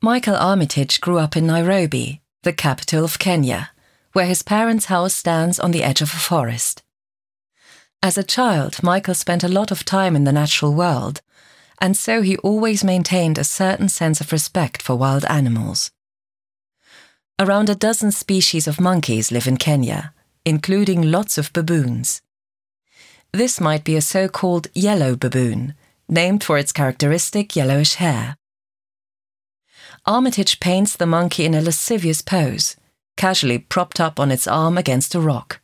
Michael Armitage grew up in Nairobi, the capital of Kenya, where his parents' house stands on the edge of a forest. As a child, Michael spent a lot of time in the natural world, and so he always maintained a certain sense of respect for wild animals. Around a dozen species of monkeys live in Kenya, including lots of baboons. This might be a so called yellow baboon, named for its characteristic yellowish hair. Armitage paints the monkey in a lascivious pose, casually propped up on its arm against a rock.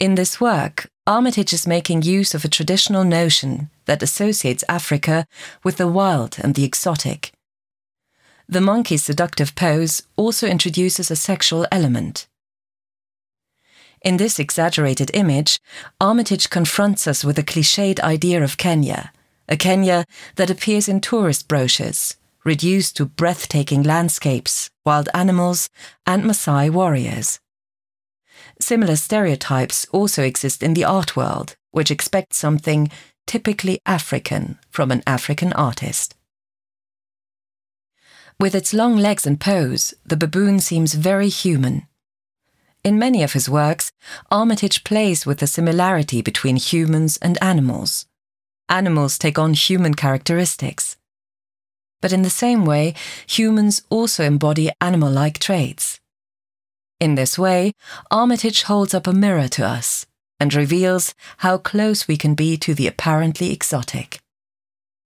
In this work, Armitage is making use of a traditional notion that associates Africa with the wild and the exotic. The monkey's seductive pose also introduces a sexual element. In this exaggerated image, Armitage confronts us with a cliched idea of Kenya, a Kenya that appears in tourist brochures, reduced to breathtaking landscapes, wild animals, and Maasai warriors. Similar stereotypes also exist in the art world, which expects something typically African from an African artist. With its long legs and pose, the baboon seems very human. In many of his works, Armitage plays with the similarity between humans and animals. Animals take on human characteristics. But in the same way, humans also embody animal like traits. In this way, Armitage holds up a mirror to us and reveals how close we can be to the apparently exotic.